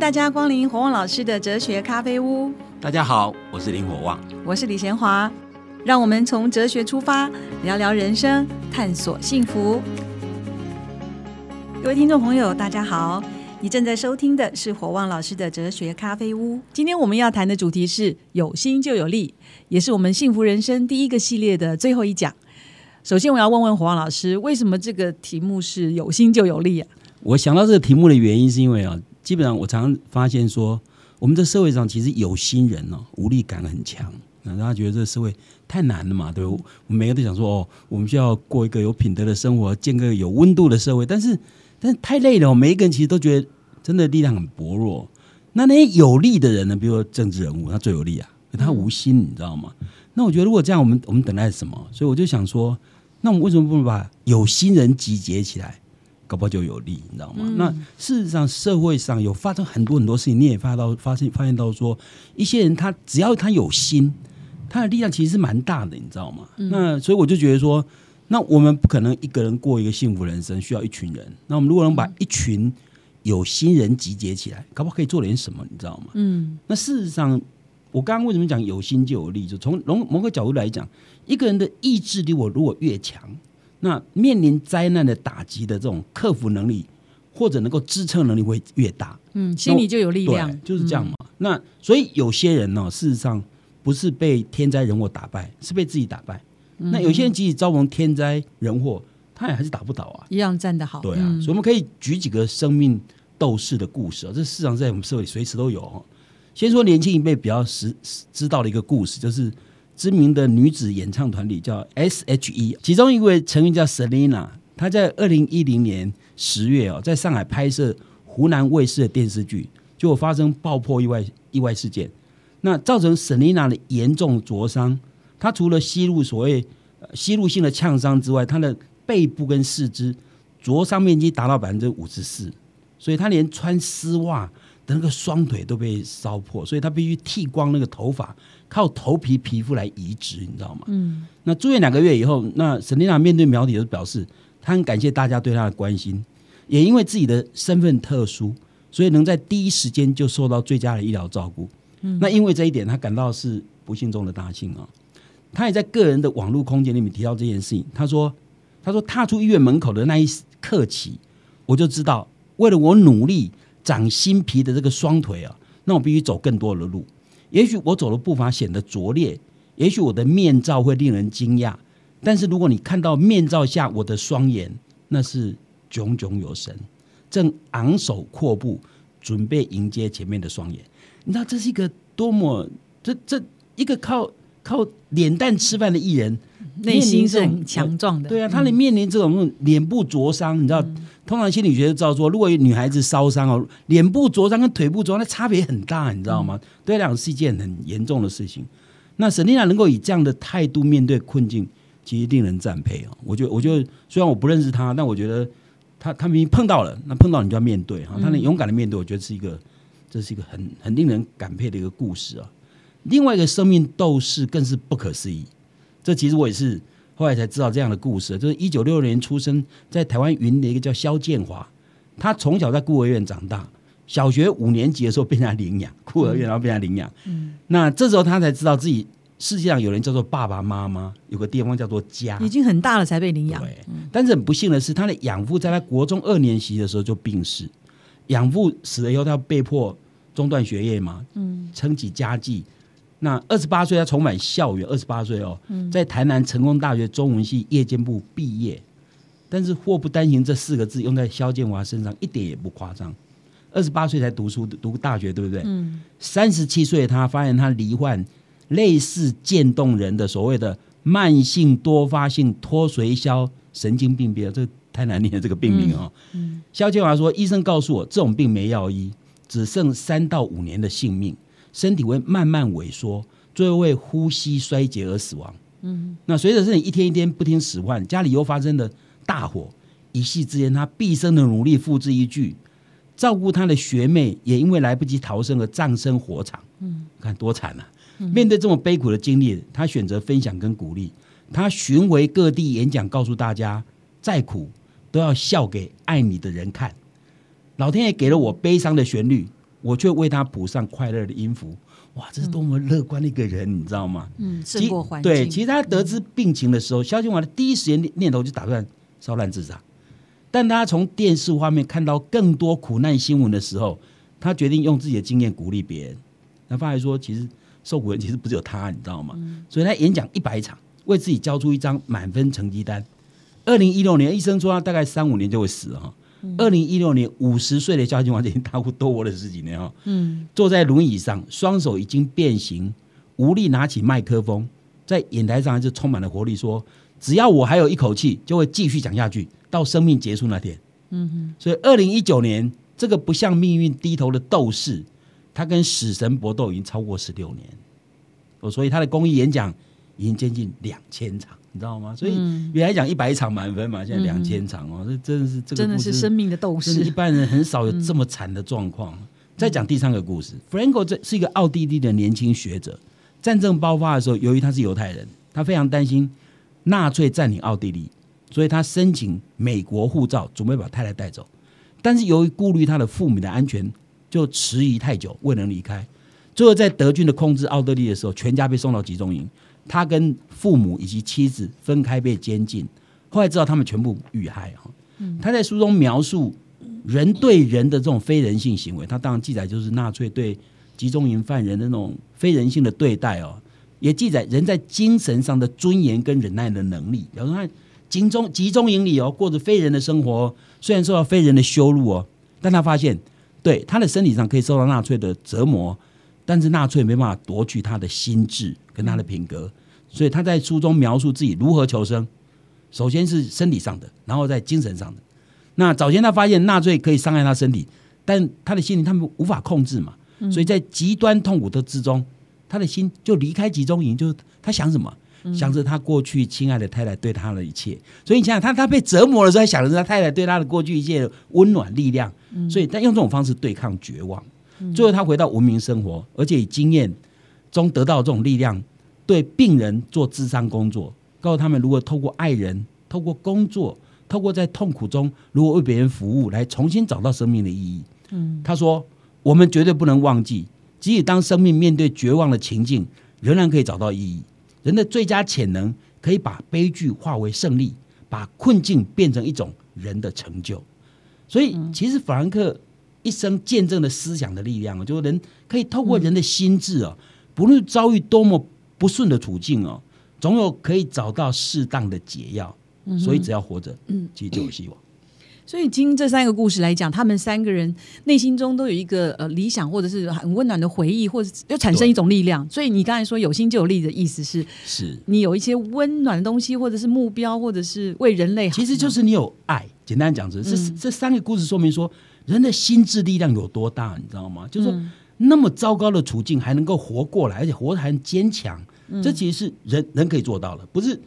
大家光临火旺老师的哲学咖啡屋。大家好，我是林火旺，我是李贤华。让我们从哲学出发，聊聊人生，探索幸福。各位听众朋友，大家好，你正在收听的是火旺老师的哲学咖啡屋。今天我们要谈的主题是“有心就有力”，也是我们幸福人生第一个系列的最后一讲。首先，我要问问火旺老师，为什么这个题目是“有心就有力”啊？我想到这个题目的原因，是因为啊，基本上我常常发现说，我们这社会上其实有心人哦，无力感很强。那大家觉得这个社会太难了嘛？对不？我们每个都想说哦，我们需要过一个有品德的生活，建个有温度的社会。但是，但是太累了。每一个人其实都觉得真的力量很薄弱。那那些有力的人呢？比如说政治人物，他最有力啊，他无心，你知道吗？那我觉得如果这样，我们我们等待什么？所以我就想说。那我们为什么不能把有心人集结起来，搞不好就有利，你知道吗？那事实上，社会上有发生很多很多事情，你也发到发现发现到说，一些人他只要他有心，他的力量其实是蛮大的，你知道吗？那所以我就觉得说，那我们不可能一个人过一个幸福人生，需要一群人。那我们如果能把一群有心人集结起来，搞不好可以做点什么，你知道吗？嗯。那事实上，我刚刚为什么讲有心就有力？就从某某个角度来讲。一个人的意志力，我如果越强，那面临灾难的打击的这种克服能力，或者能够支撑能力会越大。嗯，心里就有力量，就是这样嘛。那所以有些人呢，事实上不是被天灾人祸打败，是被自己打败。那有些人即使遭逢天灾人祸，他也还是打不倒啊，一样站得好。对啊，所以我们可以举几个生命斗士的故事啊，这市场在我们社会里随时都有。先说年轻一辈比较识知道的一个故事，就是。知名的女子演唱团体叫 S.H.E，其中一位成员叫 Selina，她在二零一零年十月哦，在上海拍摄湖南卫视的电视剧，就发生爆破意外意外事件，那造成 Selina 的严重灼伤。她除了吸入所谓吸入性的呛伤之外，她的背部跟四肢灼伤面积达到百分之五十四，所以她连穿丝袜的那个双腿都被烧破，所以他必须剃光那个头发。靠头皮皮肤来移植，你知道吗？嗯，那住院两个月以后，那沈丽娜面对苗体就表示，她很感谢大家对她的关心，也因为自己的身份特殊，所以能在第一时间就受到最佳的医疗照顾。嗯，那因为这一点，她感到是不幸中的大幸啊。她也在个人的网络空间里面提到这件事情。她说：“她说踏出医院门口的那一刻起，我就知道，为了我努力长新皮的这个双腿啊，那我必须走更多的路。”也许我走的步伐显得拙劣，也许我的面罩会令人惊讶，但是如果你看到面罩下我的双眼，那是炯炯有神，正昂首阔步准备迎接前面的双眼。你知道这是一个多么这这一个靠靠脸蛋吃饭的艺人。内心是很强壮的，对啊，他的面临这种脸部灼伤，你知道，通常心理学知道说，如果女孩子烧伤哦，脸部灼伤跟腿部灼伤，那差别很大，你知道吗？对，两是一件很严重的事情。那沈丽娜能够以这样的态度面对困境，其实令人赞佩哦。我觉得，我觉得虽然我不认识她，但我觉得她她明明碰到了，那碰到你就要面对哈，她能勇敢的面对，我觉得是一个，这是一个很很令人感佩的一个故事啊。另外一个生命斗士更是不可思议。这其实我也是后来才知道这样的故事，就是一九六六年出生在台湾云的一个叫肖建华，他从小在孤儿院长大，小学五年级的时候被人家领养，孤儿院然后被人家领养，嗯，那这时候他才知道自己世界上有人叫做爸爸妈妈，有个地方叫做家，已经很大了才被领养。对，但是很不幸的是，他的养父在他国中二年级的时候就病逝，养父死了以后，他被迫中断学业嘛，嗯，撑起家计。那二十八岁，他重返校园。二十八岁哦，在台南成功大学中文系夜间部毕业。但是祸不单行这四个字用在肖建华身上一点也不夸张。二十八岁才读书读大学，对不对？嗯。三十七岁，他发现他罹患类似渐冻人的所谓的慢性多发性脱髓鞘神经病变，这太难念了这个病名哦。嗯。肖建华说：“医生告诉我，这种病没药医，只剩三到五年的性命。”身体会慢慢萎缩，最后会呼吸衰竭而死亡。嗯，那随着身体一天一天不听使唤，家里又发生了大火，一夕之间，他毕生的努力付之一炬，照顾他的学妹也因为来不及逃生而葬身火场。嗯，看多惨啊！面对这么悲苦的经历，他选择分享跟鼓励。他巡回各地演讲，告诉大家，再苦都要笑给爱你的人看。老天爷给了我悲伤的旋律。我却为他谱上快乐的音符。哇，这是多么乐观的一个人，你知道吗？嗯，其胜过环境。对，其实他得知病情的时候，萧敬华的第一时间念头就打算烧烂自杀。但他从电视画面看到更多苦难新闻的时候，他决定用自己的经验鼓励别人。那他还说，其实受苦人其实不只有他，你知道吗？所以他演讲一百场，为自己交出一张满分成绩单。二零一六年，医生说他大概三五年就会死哈。二零一六年，五十岁的萧金华已经大呼多活了十几年哦。嗯，坐在轮椅上，双手已经变形，无力拿起麦克风，在演台上还是充满了活力，说：“只要我还有一口气，就会继续讲下去，到生命结束那天。”嗯哼。所以，二零一九年，这个不向命运低头的斗士，他跟死神搏斗已经超过十六年。哦，所以他的公益演讲已经接近两千场，你知道吗？所以原来讲一百场满分嘛，现在两千场哦，这真的是这个真的是生命的斗士，一。般人很少有这么惨的状况。再讲第三个故事，Franco 这是一个奥地利的年轻学者。战争爆发的时候，由于他是犹太人，他非常担心纳粹占领奥地利，所以他申请美国护照，准备把太太带走。但是由于顾虑他的父母的安全，就迟疑太久，未能离开。最后在德军的控制奥地利的时候，全家被送到集中营。他跟父母以及妻子分开被监禁，后来知道他们全部遇害哈。他在书中描述人对人的这种非人性行为，他当然记载就是纳粹对集中营犯人的那种非人性的对待哦，也记载人在精神上的尊严跟忍耐的能力。比如说他集中集中营里哦，过着非人的生活，虽然受到非人的羞辱哦，但他发现对他的身体上可以受到纳粹的折磨，但是纳粹没办法夺去他的心智跟他的品格，所以他在书中描述自己如何求生。首先是身体上的，然后在精神上的。那早先他发现纳粹可以伤害他身体，但他的心灵他们无法控制嘛，所以在极端痛苦的之中，他的心就离开集中营，就是他想什么？想着他过去亲爱的太太对他的一切，所以你想想他他被折磨的时候，想着他太太对他的过去一切温暖力量，所以他用这种方式对抗绝望，最后他回到文明生活，而且以经验中得到这种力量，对病人做智商工作，告诉他们如何透过爱人、透过工作、透过在痛苦中如何为别人服务，来重新找到生命的意义。嗯，他说：“我们绝对不能忘记，即使当生命面对绝望的情境，仍然可以找到意义。人的最佳潜能可以把悲剧化为胜利，把困境变成一种人的成就。所以，其实法兰克一生见证的思想的力量哦，就是人可以透过人的心智啊，不论遭遇多么不顺的处境哦，总有可以找到适当的解药。所以，只要活着，嗯，其实就有希望。所以，经这三个故事来讲，他们三个人内心中都有一个呃理想，或者是很温暖的回忆，或者又产生一种力量。所以，你刚才说有心就有力的意思是，是你有一些温暖的东西，或者是目标，或者是为人类好。其实就是你有爱。简单讲，这是这三个故事说明说，人的心智力量有多大，你知道吗？就是说，那么糟糕的处境还能够活过来，而且活得很坚强，这其实是人人可以做到的，不是？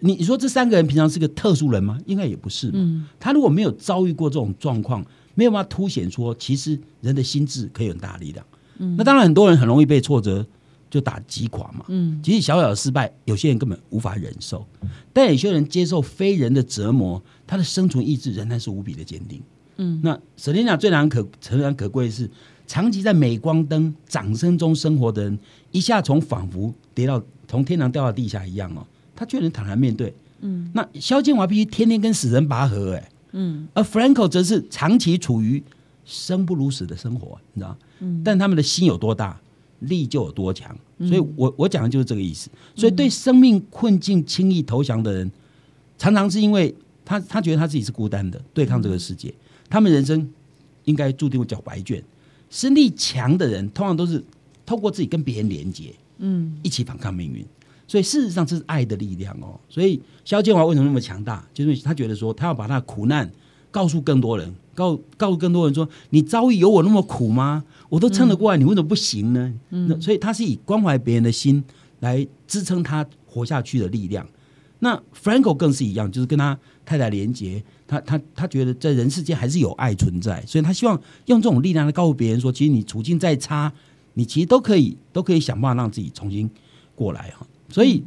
你你说这三个人平常是个特殊人吗？应该也不是嘛。他如果没有遭遇过这种状况，没有办法凸显说，其实人的心智可以有很大力量。那当然，很多人很容易被挫折就打击垮嘛。嗯，其实小小的失败，有些人根本无法忍受，但有些人接受非人的折磨，他的生存意志仍然是无比的坚定。嗯，那舍利娜最难可诚难可贵的是，长期在镁光灯掌声中生活的人，一下从仿佛跌到从天堂掉到地下一样哦。他却能坦然面对，嗯，那萧建华必须天天跟死人拔河，哎，嗯，而 Franco 则是长期处于生不如死的生活，你知道嗯，但他们的心有多大，力就有多强，所以我我讲的就是这个意思。所以对生命困境轻易投降的人，常常是因为他他觉得他自己是孤单的，对抗这个世界，他们人生应该注定会缴白卷。生力强的人，通常都是透过自己跟别人连接，嗯，一起反抗命运。所以事实上，这是爱的力量哦。所以萧建华为什么那么强大？就是他觉得说，他要把他的苦难告诉更多人，告告诉更多人说，你遭遇有我那么苦吗？我都撑得过来，你为什么不行呢？嗯，所以他是以关怀别人的心来支撑他活下去的力量。那 Franco 更是一样，就是跟他太太连结，他他他觉得在人世间还是有爱存在，所以他希望用这种力量来告诉别人说，其实你处境再差，你其实都可以都可以想办法让自己重新过来哈。所以，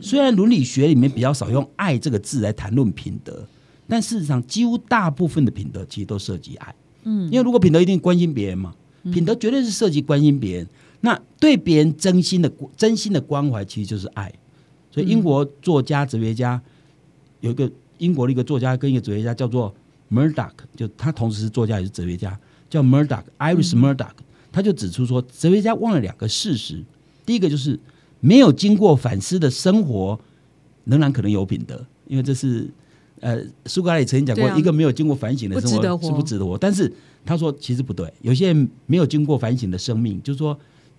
虽然伦理学里面比较少用“爱”这个字来谈论品德，但事实上，几乎大部分的品德其实都涉及爱。嗯，因为如果品德一定关心别人嘛，品德绝对是涉及关心别人。那对别人真心的真心的关怀，其实就是爱。所以英国作家、哲学家有一个英国的一个作家跟一个哲学家叫做 Murdoch，就他同时是作家也是哲学家，叫 Murdoch，Iris Murdoch。他就指出说，哲学家忘了两个事实：第一个就是没有经过反思的生活，仍然可能有品德，因为这是呃苏格拉底曾经讲过，一个没有经过反省的生活是不值得活。但是他说其实不对，有些人没有经过反省的生命，就是说。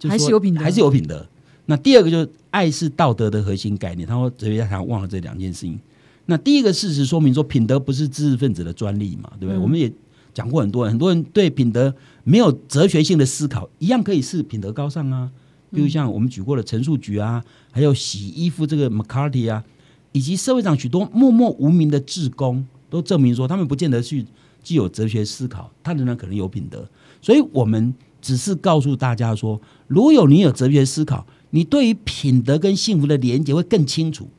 还是有品德，还是有品德。那第二个就是爱是道德的核心概念。他说哲学家常忘了这两件事情。那第一个事实说明说，品德不是知识分子的专利嘛，对不对？我们也讲过很多人，很多人对品德没有哲学性的思考，一样可以是品德高尚啊。比如像我们举过的陈述局啊，还有洗衣服这个 McCarthy 啊，以及社会上许多默默无名的志工，都证明说，他们不见得去具有哲学思考，他仍然可能有品德。所以我们。只是告诉大家说，如果你有哲学思考，你对于品德跟幸福的连接会更清楚。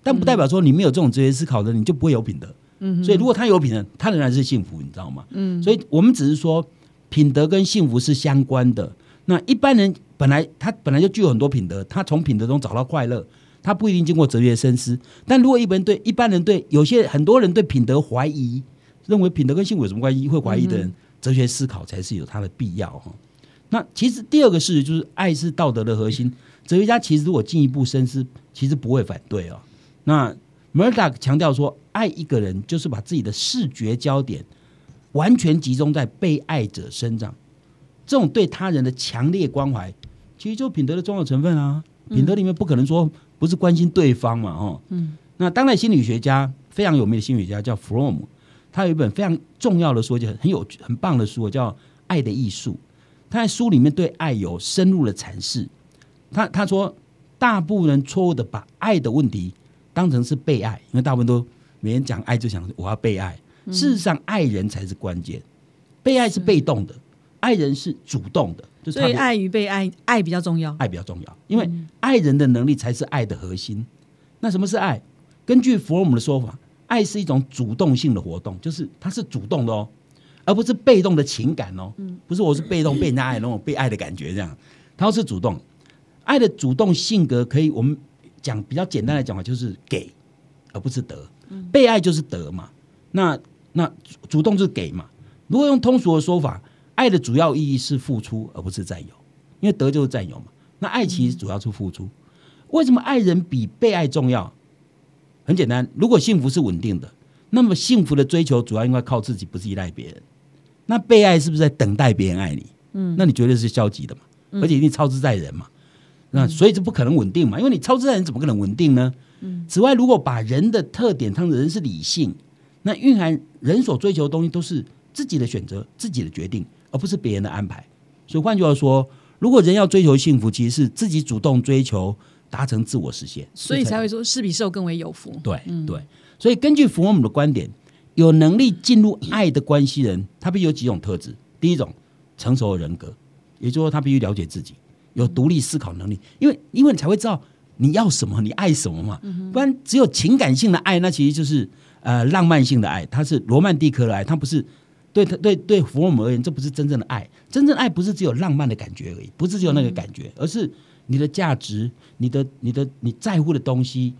但不代表说你没有这种哲学思考的，你就不会有品德。嗯，所以如果他有品德，他仍然是幸福，你知道吗？嗯，所以我们只是说品德跟幸福是相关的。那一般人本来他本来就具有很多品德，他从品德中找到快乐，他不一定经过哲学深思。但如果一般人对一般人对有些很多人对品德怀疑，认为品德跟幸福有什么关系？会怀疑的人，哲学思考才是有它的必要哈。那其实第二个事实就是爱是道德的核心。哲学家其实如果进一步深思，其实不会反对哦。那 Murdoch 强调说，爱一个人就是把自己的视觉焦点完全集中在被爱者身上，这种对他人的强烈关怀，其实就品德的重要成分啊。品德里面不可能说不是关心对方嘛，哦。嗯。那当代心理学家非常有名的心理学家叫 From，他有一本非常重要的书，就很有很棒的书，叫《爱的艺术》。他在书里面对爱有深入的阐释。他他说，大部分人错误的把爱的问题当成是被爱，因为大部分都每人讲爱就想我要被爱。事实上，爱人才是关键，被爱是被动的，爱人是主动的。所以，爱与被爱，爱比较重要。爱比较重要，因为爱人的能力才是爱的核心。那什么是爱？根据弗洛姆的说法，爱是一种主动性的活动，就是它是主动的哦。而不是被动的情感哦，不是我是被动被人家爱那种被爱的感觉这样，他是主动，爱的主动性格可以我们讲比较简单的讲法就是给，而不是得，被爱就是得嘛，那那主动就是给嘛。如果用通俗的说法，爱的主要意义是付出而不是占有，因为得就是占有嘛。那爱其实主要是付出，为什么爱人比被爱重要？很简单，如果幸福是稳定的，那么幸福的追求主要应该靠自己，不是依赖别人。那被爱是不是在等待别人爱你？嗯，那你绝对是消极的嘛，而且一定操之在人嘛。那所以这不可能稳定嘛，因为你超自然人，怎么可能稳定呢？嗯。此外，如果把人的特点当成人是理性，那蕴含人所追求的东西都是自己的选择、自己的决定，而不是别人的安排。所以换句话说，如果人要追求幸福，其实是自己主动追求，达成自我实现。所以才会说，施比受更为有福。对，对。所以根据弗洛姆的观点。有能力进入爱的关系人，他必须有几种特质。第一种，成熟的人格，也就是说，他必须了解自己，有独立思考能力。因为，因为你才会知道你要什么，你爱什么嘛。不然，只有情感性的爱，那其实就是呃浪漫性的爱，它是罗曼蒂克的爱，它不是对他对对弗洛姆而言，这不是真正的爱。真正爱不是只有浪漫的感觉而已，不是只有那个感觉，而是你的价值、你的、你的、你在乎的东西，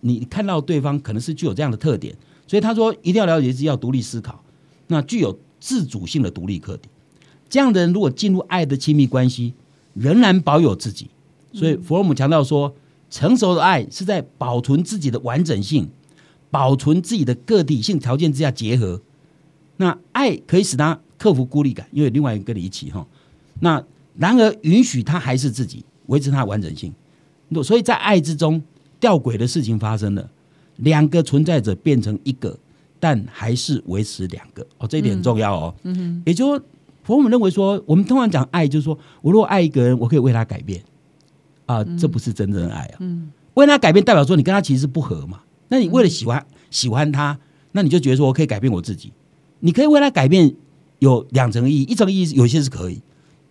你看到对方可能是具有这样的特点。所以他说，一定要了解自己，要独立思考，那具有自主性的独立课题。这样的人如果进入爱的亲密关系，仍然保有自己。所以弗洛姆强调说，成熟的爱是在保存自己的完整性、保存自己的个体性条件之下结合。那爱可以使他克服孤立感，因为另外一个跟你一起哈。那然而允许他还是自己，维持他的完整性。所以在爱之中，吊诡的事情发生了。两个存在者变成一个，但还是维持两个哦，这一点很重要哦。嗯哼，也就说，我们认为说，我们通常讲爱，就是说我如果爱一个人，我可以为他改变啊，这不是真正的爱啊。嗯，为他改变代表说你跟他其实是不合嘛。那你为了喜欢喜欢他，那你就觉得说我可以改变我自己。你可以为他改变，有两层意义，一层意义有些是可以，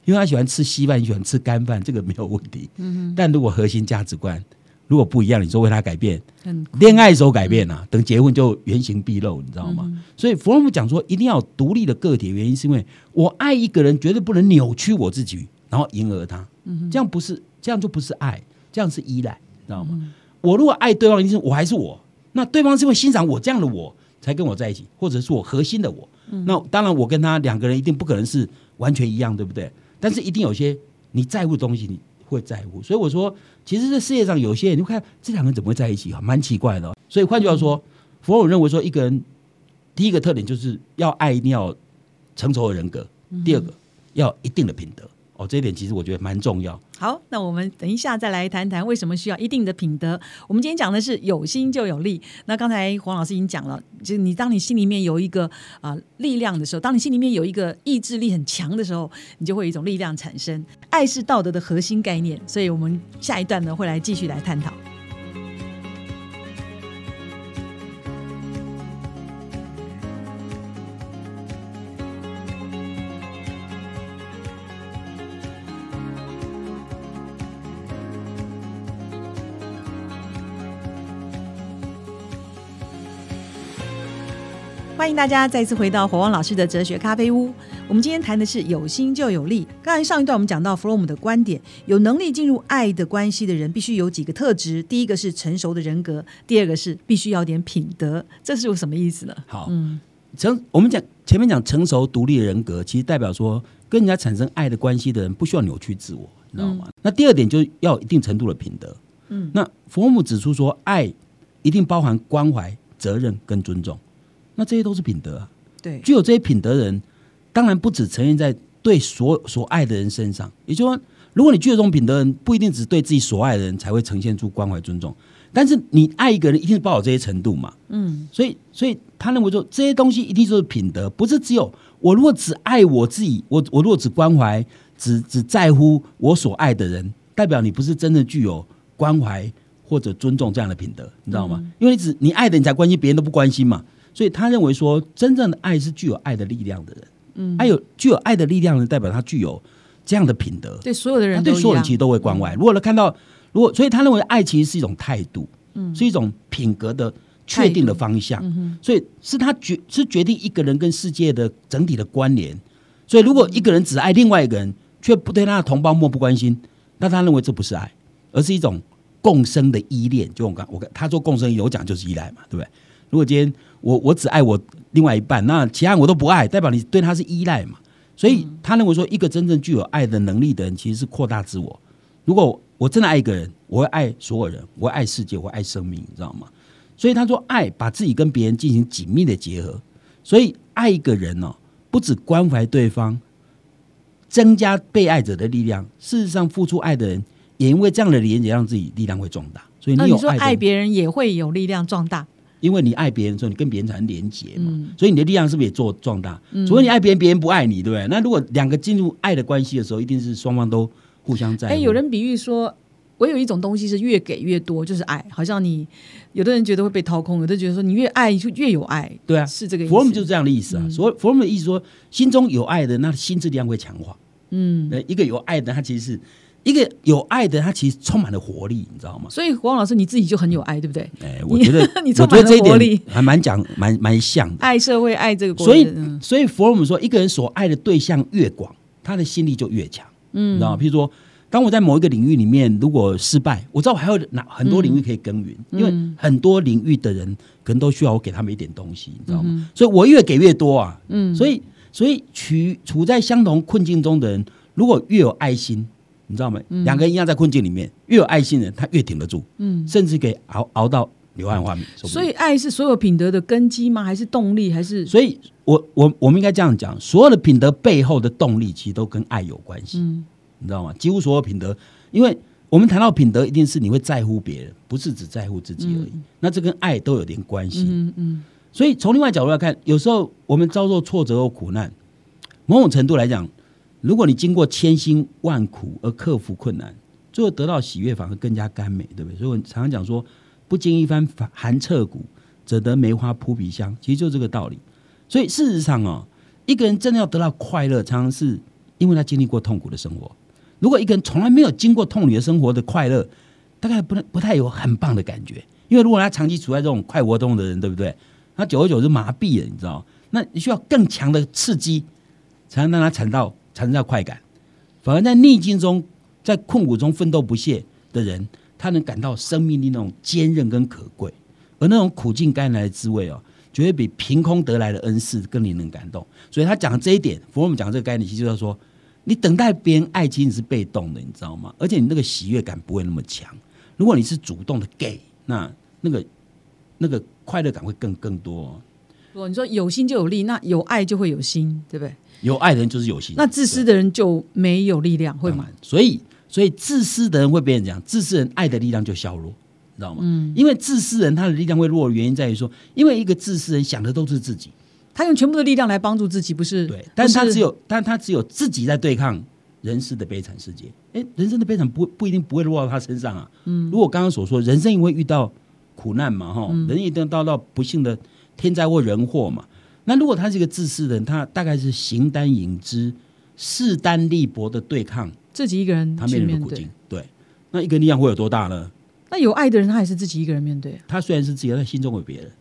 因为他喜欢吃稀饭，你喜欢吃干饭，这个没有问题。但如果核心价值观如果不一样，你说为他改变，很恋爱时候改变啊，等结婚就原形毕露，你知道吗？所以弗洛姆讲说，一定要有独立的个体，原因是因为我爱一个人，绝对不能扭曲我自己，然后迎合他，这样不是，这样就不是爱，这样是依赖，知道吗？我如果爱对方，一定是我还是我，那对方是因为欣赏我这样的我才跟我在一起，或者是我核心的我。那当然，我跟他两个人一定不可能是完全一样，对不对？但是一定有些你在乎的东西，你会在乎。所以我说，其实这世界上有些人，你看这两个人怎么会在一起啊？蛮奇怪的。所以换句话说，佛我认为说，一个人第一个特点就是要爱，一定要成熟的人格；第二个要一定的品德。哦，这一点其实我觉得蛮重要。好，那我们等一下再来谈谈为什么需要一定的品德。我们今天讲的是有心就有力。那刚才黄老师已经讲了，就是你当你心里面有一个啊力量的时候，当你心里面有一个意志力很强的时候，你就会有一种力量产生。爱是道德的核心概念，所以我们下一段呢会来继续来探讨。欢迎大家再次回到火旺老师的哲学咖啡屋。我们今天谈的是有心就有力。刚才上一段我们讲到弗洛姆的观点，有能力进入爱的关系的人必须有几个特质：第一个是成熟的人格，第二个是必须要点品德。这是有什么意思呢？好，嗯，成我们讲前面讲成熟独立的人格，其实代表说跟人家产生爱的关系的人不需要扭曲自我，你知道吗？那第二点就是要有一定程度的品德。嗯，那弗洛姆指出说，爱一定包含关怀、责任跟尊重。那这些都是品德啊，对，具有这些品德的人，当然不只呈现在对所所爱的人身上。也就是说，如果你具有这种品德，人不一定只对自己所爱的人才会呈现出关怀尊重，但是你爱一个人，一定是抱有这些程度嘛。嗯，所以，所以他认为说，这些东西一定就是品德，不是只有我如果只爱我自己，我我如果只关怀，只只在乎我所爱的人，代表你不是真的具有关怀或者尊重这样的品德，你知道吗？因为你只你爱的你才关心，别人都不关心嘛。所以他认为说，真正的爱是具有爱的力量的人。嗯，爱有具有爱的力量的人，代表他具有这样的品德。对所有的人，对所有人其实都会关怀。如果他看到，如果所以他认为爱其实是一种态度，嗯，是一种品格的确定的方向。嗯所以是他决是决定一个人跟世界的整体的关联。所以如果一个人只爱另外一个人，却不对他的同胞漠不关心，那他认为这不是爱，而是一种共生的依恋。就我刚我他说共生有讲就是依赖嘛，对不对？如果今天我我只爱我另外一半，那其他我都不爱，代表你对他是依赖嘛？所以他认为说，一个真正具有爱的能力的人，其实是扩大自我。如果我真的爱一个人，我会爱所有人，我会爱世界，我会爱生命，你知道吗？所以他说，爱把自己跟别人进行紧密的结合。所以爱一个人哦，不止关怀对方，增加被爱者的力量。事实上，付出爱的人也因为这样的连接，让自己力量会壮大。所以你有说爱别人也会有力量壮大。因为你爱别人的时候，你跟别人产生连结嘛，所以你的力量是不是也做壮大？除非你爱别人，别人不爱你，对不对？那如果两个进入爱的关系的时候，一定是双方都互相在。哎，有人比喻说，我有一种东西是越给越多，就是爱。好像你有的人觉得会被掏空，有的觉得说你越爱就越有爱。对啊，是这个。意思。佛罗姆就是这样的意思啊。所以佛罗姆的意思说，心中有爱的，那心智力量会强化。嗯，一个有爱的，他其实是。一个有爱的，他其实充满了活力，你知道吗？所以黄老师你自己就很有爱，对不对？哎，我觉得 你充满了活力，还蛮讲蛮蛮像的。爱社会，爱这个，所以所以佛罗姆说，一个人所爱的对象越广，他的心力就越强。嗯，你知道吗？譬如说，当我在某一个领域里面如果失败，我知道我还有哪很多领域可以耕耘，因为很多领域的人可能都需要我给他们一点东西，你知道吗？所以我越给越多啊。嗯，所以所以处处在相同困境中的人，如果越有爱心。你知道吗？两个人一样在困境里面，越有爱心的人，他越挺得住，嗯，甚至可以熬熬到柳暗花明。所以，爱是所有品德的根基吗？还是动力？还是？所以我我我们应该这样讲：所有的品德背后的动力，其实都跟爱有关系。嗯，你知道吗？几乎所有品德，因为我们谈到品德，一定是你会在乎别人，不是只在乎自己而已。那这跟爱都有点关系。嗯嗯。所以从另外角度来看，有时候我们遭受挫折或苦难，某种程度来讲。如果你经过千辛万苦而克服困难，最后得到喜悦，反而更加甘美，对不对？所以我常常讲说，不经一番寒彻骨，则得梅花扑鼻香。其实就这个道理。所以事实上哦，一个人真的要得到快乐，常常是因为他经历过痛苦的生活。如果一个人从来没有经过痛苦的生活的快乐，大概不能不太有很棒的感觉。因为如果他长期处在这种快活中的人，对不对？他久而久之麻痹了，你知道？那你需要更强的刺激，才能让他产到产生到快感。反而在逆境中，在困苦中奋斗不懈的人，他能感到生命力那种坚韧跟可贵，而那种苦尽甘来的滋味哦，绝对比凭空得来的恩赐更令人感动。所以他讲这一点，佛我们讲这个概念，其实就是说，你等待别人爱，其实你是被动的，你知道吗？而且你那个喜悦感不会那么强。如果你是主动的给，那那个那个快乐感会更更多。不，你说有心就有力，那有爱就会有心，对不对？有爱的人就是有心，那自私的人就没有力量，会吗？所以，所以自私的人会被人讲，自私人爱的力量就削弱，知道吗？嗯，因为自私人他的力量会弱的原因在于说，因为一个自私人想的都是自己，他用全部的力量来帮助自己，不是？对，但是他只有，但他只有自己在对抗人世的悲惨世界。哎，人生的悲惨不不一定不会落到他身上啊。嗯，如果刚刚所说，人生因为遇到苦难嘛，哈，人一定到到不幸的天灾或人祸嘛。那如果他是一个自私的人，他大概是形单影只、势单力薄的对抗自己一个人，他面临的苦境。对，那一个力量会有多大呢？那有爱的人，他也是自己一个人面对。他虽然是自己，他心中有别人。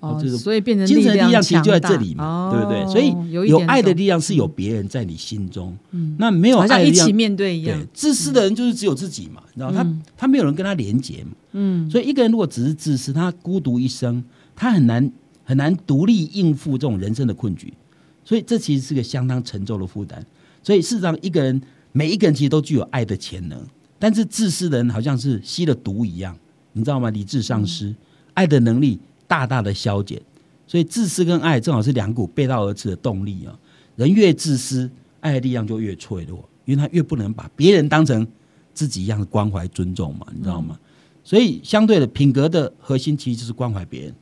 哦，所以变成精神力量其实就在这里嘛，对不对？所以有爱的力量是有别人在你心中。嗯，那没有爱的力量，一起面对一样。自私的人就是只有自己嘛，你知道他他没有人跟他连接嘛。嗯，所以一个人如果只是自私，他孤独一生，他很难。很难独立应付这种人生的困局，所以这其实是个相当沉重的负担。所以事实上，一个人每一个人其实都具有爱的潜能，但是自私的人好像是吸了毒一样，你知道吗？理智丧失，爱的能力大大的消减。所以自私跟爱正好是两股背道而驰的动力啊！人越自私，爱的力量就越脆弱，因为他越不能把别人当成自己一样的关怀尊重嘛，你知道吗？所以相对的品格的核心其实就是关怀别人。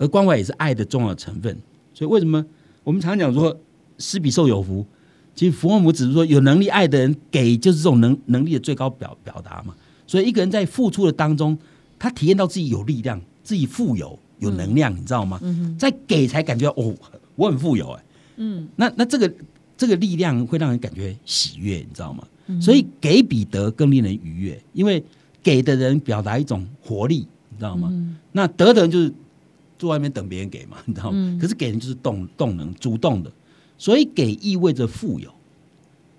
而关怀也是爱的重要成分，所以为什么我们常讲说施比受有福？其实福尔摩只是说有能力爱的人给就是这种能能力的最高表表达嘛。所以一个人在付出的当中，他体验到自己有力量，自己富有有能量，你知道吗？在给才感觉哦，我很富有哎。嗯，那那这个这个力量会让人感觉喜悦，你知道吗？所以给比得更令人愉悦，因为给的人表达一种活力，你知道吗？那得的人就是。坐外面等别人给嘛，你知道吗？可是给人就是动动能，主动的，所以给意味着富有。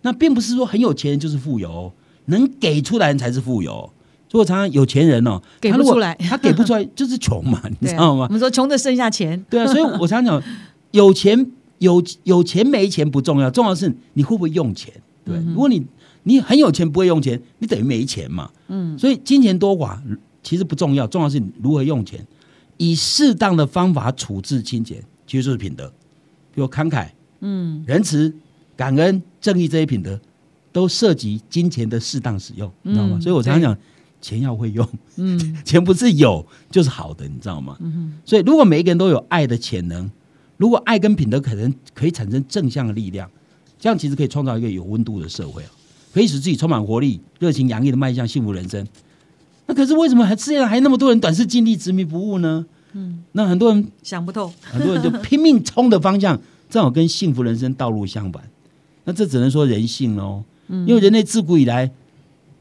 那并不是说很有钱人就是富有，能给出来人才是富有。如果常常有钱人哦，给不出来，他给不出来 就是穷嘛，你知道吗？我们说穷的剩下钱，对啊。所以我 常常讲，有钱有有钱没钱不重要，重要是你会不会用钱。对，如果你你很有钱不会用钱，你等于没钱嘛。嗯，所以金钱多寡其实不重要，重要是你如何用钱。以适当的方法处置金钱，其实就是品德，比如慷慨、嗯、仁慈、感恩、正义这些品德，都涉及金钱的适当使用，你知道吗？所以我常常讲，钱要会用，嗯，钱不是有就是好的，你知道吗？嗯所以如果每一个人都有爱的潜能，如果爱跟品德可能可以产生正向的力量，这样其实可以创造一个有温度的社会可以使自己充满活力、热情洋溢的迈向幸福人生。那可是为什么还世界上还那么多人短视、尽力、执迷不悟呢？嗯，那很多人想不透，很多人就拼命冲的方向正好跟幸福人生道路相反。那这只能说人性喽，因为人类自古以来，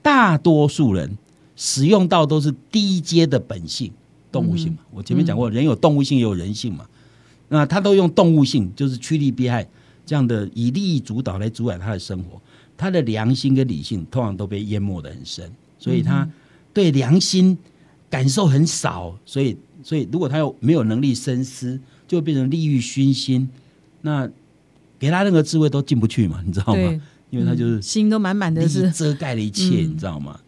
大多数人使用到都是低阶的本性、动物性嘛。我前面讲过，人有动物性也有人性嘛。那他都用动物性，就是趋利避害这样的以利益主导来主宰他的生活，他的良心跟理性通常都被淹没的很深，所以他。对良心感受很少，所以所以如果他又没有能力深思，就变成利欲熏心，那给他任何智慧都进不去嘛，你知道吗？因为他就是心都满满的是遮盖了一切，你知道吗？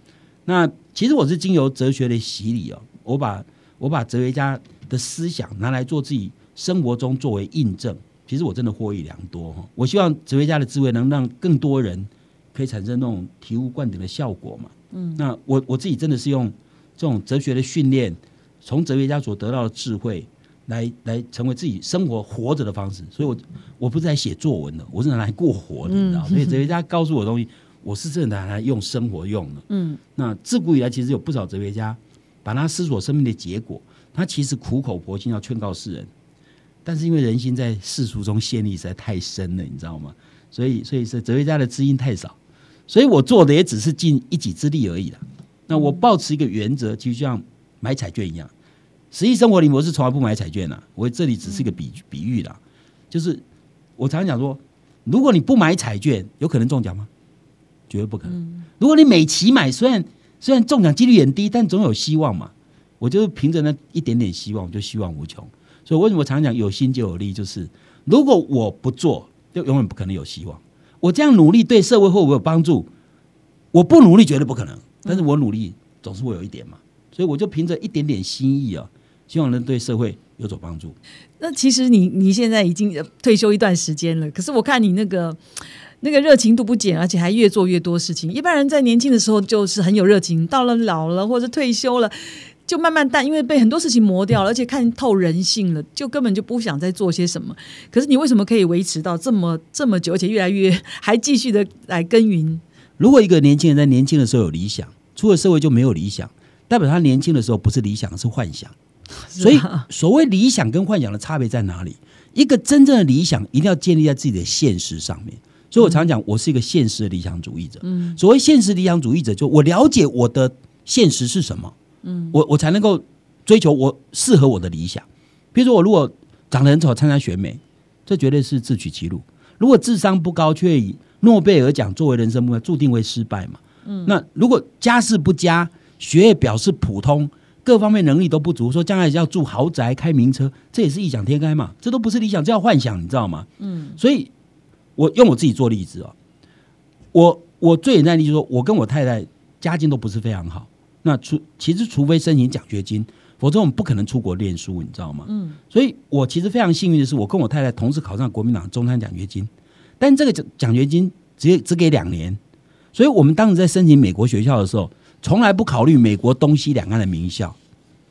那其实我是经由哲学的洗礼哦，我把我把哲学家的思想拿来做自己生活中作为印证，其实我真的获益良多哈。我希望哲学家的智慧能让更多人可以产生那种醍醐灌顶的效果嘛。嗯，那我我自己真的是用这种哲学的训练，从哲学家所得到的智慧，来来成为自己生活活着的方式。所以，我我不是来写作文的，我是拿来过活的，你知道所以哲学家告诉我的东西，我是真的拿来用生活用的。嗯，那自古以来其实有不少哲学家，把他思索生命的结果，他其实苦口婆心要劝告世人，但是因为人心在世俗中陷溺实在太深了，你知道吗？所以，所以是哲学家的知音太少。所以我做的也只是尽一己之力而已啦。那我保持一个原则，其实就像买彩券一样。实际生活里我是从来不买彩券的，我这里只是一个比比喻啦，就是我常常讲说，如果你不买彩券，有可能中奖吗？绝对不可能。如果你每期买，虽然虽然中奖几率很低，但总有希望嘛。我就是凭着那一点点希望，我就希望无穷。所以为什么常讲有心就有力？就是如果我不做，就永远不可能有希望。我这样努力对社会会不会有帮助？我不努力绝对不可能，但是我努力总是会有一点嘛。所以我就凭着一点点心意啊，希望能对社会有所帮助。那其实你你现在已经退休一段时间了，可是我看你那个那个热情度不减，而且还越做越多事情。一般人在年轻的时候就是很有热情，到了老了或者退休了。就慢慢淡，因为被很多事情磨掉了，而且看透人性了，就根本就不想再做些什么。可是你为什么可以维持到这么这么久，而且越来越还继续的来耕耘？如果一个年轻人在年轻的时候有理想，出了社会就没有理想，代表他年轻的时候不是理想，是幻想。所以，所谓理想跟幻想的差别在哪里？一个真正的理想一定要建立在自己的现实上面。所以我常讲，我是一个现实的理想主义者。嗯，所谓现实理想主义者，就我了解我的现实是什么。嗯，我我才能够追求我适合我的理想。比如说，我如果长得很丑参加选美，这绝对是自取其辱。如果智商不高却以诺贝尔奖作为人生目标，注定会失败嘛。嗯，那如果家世不佳，学业表示普通，各方面能力都不足，说将来要住豪宅、开名车，这也是异想天开嘛。这都不是理想，这叫幻想，你知道吗？嗯，所以我用我自己做例子哦。我我最简单的例子说，我跟我太太家境都不是非常好。那除其实除非申请奖学金，否则我们不可能出国念书，你知道吗？嗯，所以我其实非常幸运的是，我跟我太太同时考上国民党中餐奖学金，但这个奖奖学金只只给两年，所以我们当时在申请美国学校的时候，从来不考虑美国东西两岸的名校，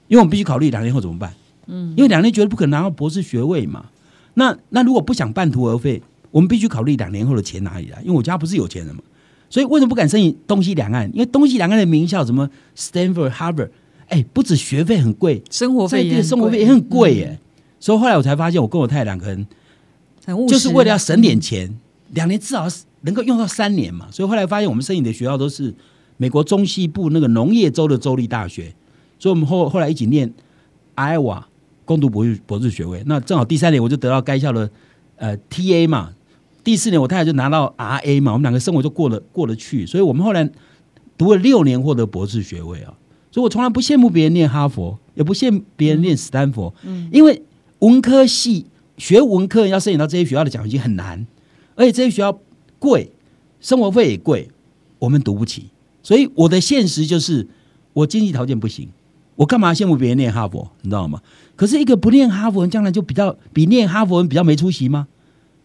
因为我们必须考虑两年后怎么办。嗯，因为两年绝对不可能拿到博士学位嘛。那那如果不想半途而废，我们必须考虑两年后的钱哪里来？因为我家不是有钱人嘛。所以为什么不敢申请东西两岸？因为东西两岸的名校，什么 Stanford、Harvard，哎，不止学费很贵，生活费也生活费也很贵耶。所以后来我才发现，我跟我太太两个人，就是为了要省点钱，两年至少能够用到三年嘛。所以后来发现，我们申请的学校都是美国中西部那个农业州的州立大学。所以我们后后来一起念 Iowa 攻读博士博士学位。那正好第三年我就得到该校的呃 TA 嘛。第四年，我太太就拿到 R A 嘛，我们两个生活就过了过得去，所以我们后来读了六年获得博士学位啊。所以我从来不羡慕别人念哈佛，也不羡别人念斯坦福，嗯，因为文科系学文科要申请到这些学校的奖学金很难，而且这些学校贵，生活费也贵，我们读不起。所以我的现实就是，我经济条件不行，我干嘛羡慕别人念哈佛？你知道吗？可是一个不念哈佛人，将来就比较比念哈佛人比较没出息吗？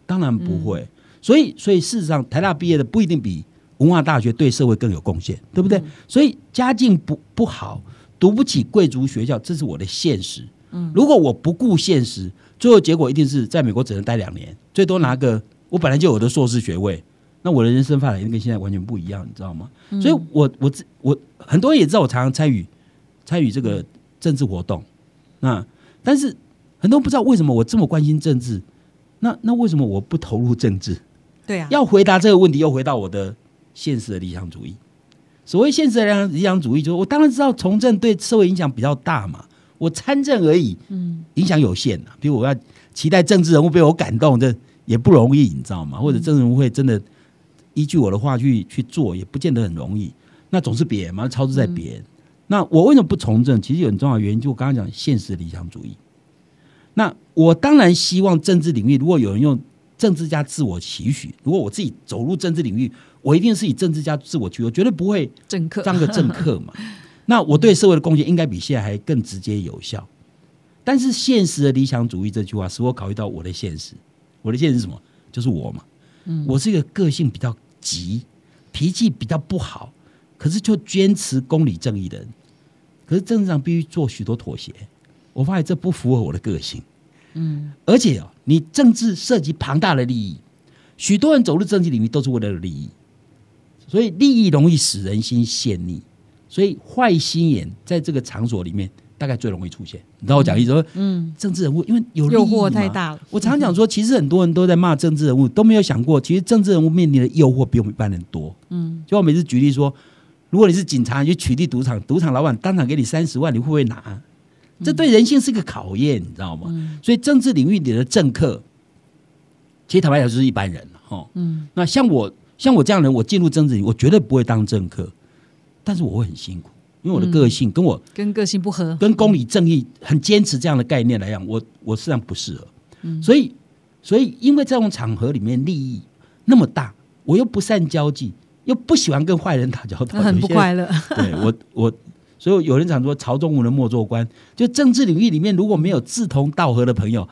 当然不会，所以所以事实上，台大毕业的不一定比文化大学对社会更有贡献，对不对？所以家境不不好，读不起贵族学校，这是我的现实。嗯，如果我不顾现实，最后结果一定是在美国只能待两年，最多拿个我本来就有的硕士学位，那我的人生发展跟现在完全不一样，你知道吗？所以，我我我很多人也知道我常常参与参与这个政治活动，那但是很多人不知道为什么我这么关心政治。那那为什么我不投入政治？对啊，要回答这个问题，又回到我的现实的理想主义。所谓现实的理想主义，就是我当然知道从政对社会影响比较大嘛，我参政而已，嗯，影响有限的。比如我要期待政治人物被我感动，这也不容易，你知道吗？或者政治人物会真的依据我的话去去做，也不见得很容易。那总是别人嘛，操之在别人。那我为什么不从政？其实有很重要的原因，就我刚刚讲现实的理想主义。那我当然希望政治领域，如果有人用政治家自我期许，如果我自己走入政治领域，我一定是以政治家自我期许，我绝对不会政客当个政客嘛。那我对社会的贡献应该比现在还更直接有效。但是现实的理想主义这句话，使我考虑到我的现实。我的现实是什么？就是我嘛。嗯，我是一个个性比较急、脾气比较不好，可是就坚持公理正义的人。可是政治上必须做许多妥协。我发现这不符合我的个性，嗯，而且哦，你政治涉及庞大的利益，许多人走入政治领域都是为了利益，所以利益容易使人心陷溺，所以坏心眼在这个场所里面大概最容易出现。你知道我讲意思说，嗯，政治人物因为有诱惑太大了。我常讲说，其实很多人都在骂政治人物，都没有想过，其实政治人物面临的诱惑比我们一般人多。嗯，就我每次举例说，如果你是警察，你去取缔赌场，赌场老板当场给你三十万，你会不会拿？这对人性是个考验，你知道吗？所以政治领域里的政客，其实坦白讲就是一般人哈。嗯，那像我像我这样的人，我进入政治里，我绝对不会当政客，但是我会很辛苦，因为我的个性跟我跟个性不合，跟公理正义很坚持这样的概念来讲，我我实际上不适合。所以所以因为这种场合里面利益那么大，我又不善交际，又不喜欢跟坏人打交道，很不快乐。对我我。所以有人讲说“朝中无人莫做官”，就政治领域里面如果没有志同道合的朋友，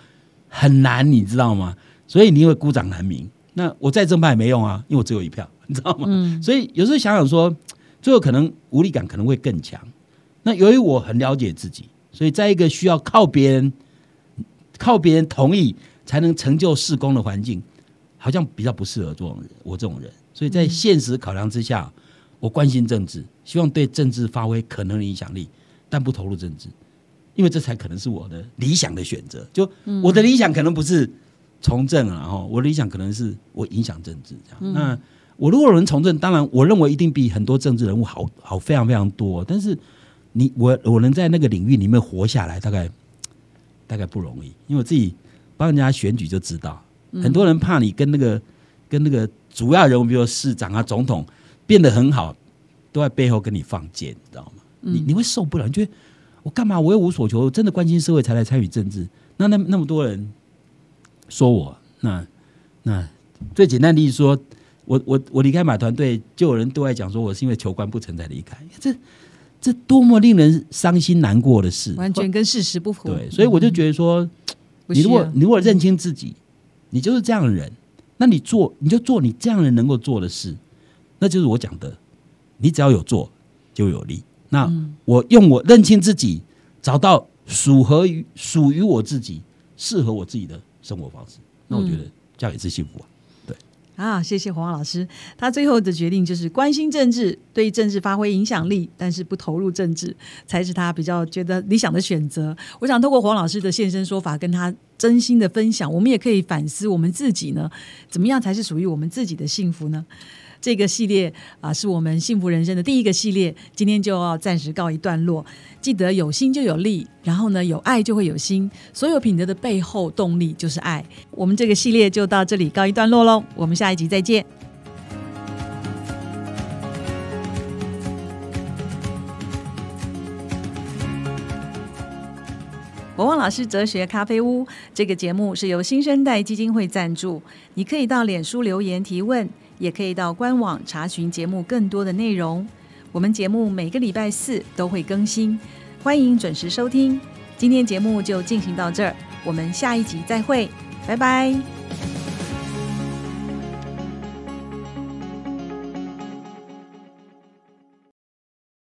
很难，你知道吗？所以你会孤掌难鸣。那我再正派也没用啊，因为我只有一票，你知道吗？嗯。所以有时候想想说，最后可能无力感可能会更强。那由于我很了解自己，所以在一个需要靠别人、靠别人同意才能成就事功的环境，好像比较不适合做我这种人。所以在现实考量之下。我关心政治，希望对政治发挥可能的影响力，但不投入政治，因为这才可能是我的理想的选择。就我的理想可能不是从政啊，哈，我的理想可能是我影响政治这样。那我如果能从政，当然我认为一定比很多政治人物好好非常非常多。但是你我我能在那个领域里面活下来，大概大概不容易，因为我自己帮人家选举就知道，很多人怕你跟那个跟那个主要人物，比如市长啊、总统。变得很好，都在背后跟你放箭，你知道吗？你你会受不了，你觉得我干嘛？我又无所求，真的关心社会才来参与政治。那那那么多人说我，那那最简单的例子说，我我我离开马团队，就有人对外讲说我是因为求官不成才离开。这这多么令人伤心难过的事，完全跟事实不符。对，所以我就觉得说，你如果你如果认清自己，你就是这样的人，那你做你就做你这样人能够做的事。那就是我讲的，你只要有做就有利。那我用我认清自己，找到属合于属于我自己、适合我自己的生活方式，那我觉得这样也是幸福啊。对啊，谢谢黄老师。他最后的决定就是关心政治，对政治发挥影响力，但是不投入政治，才是他比较觉得理想的选择。我想透过黄老师的现身说法，跟他真心的分享，我们也可以反思我们自己呢，怎么样才是属于我们自己的幸福呢？这个系列啊，是我们幸福人生的第一个系列，今天就要暂时告一段落。记得有心就有力，然后呢，有爱就会有心。所有品德的背后动力就是爱。我们这个系列就到这里告一段落喽，我们下一集再见。国旺老师哲学咖啡屋这个节目是由新生代基金会赞助，你可以到脸书留言提问。也可以到官网查询节目更多的内容。我们节目每个礼拜四都会更新，欢迎准时收听。今天节目就进行到这儿，我们下一集再会，拜拜。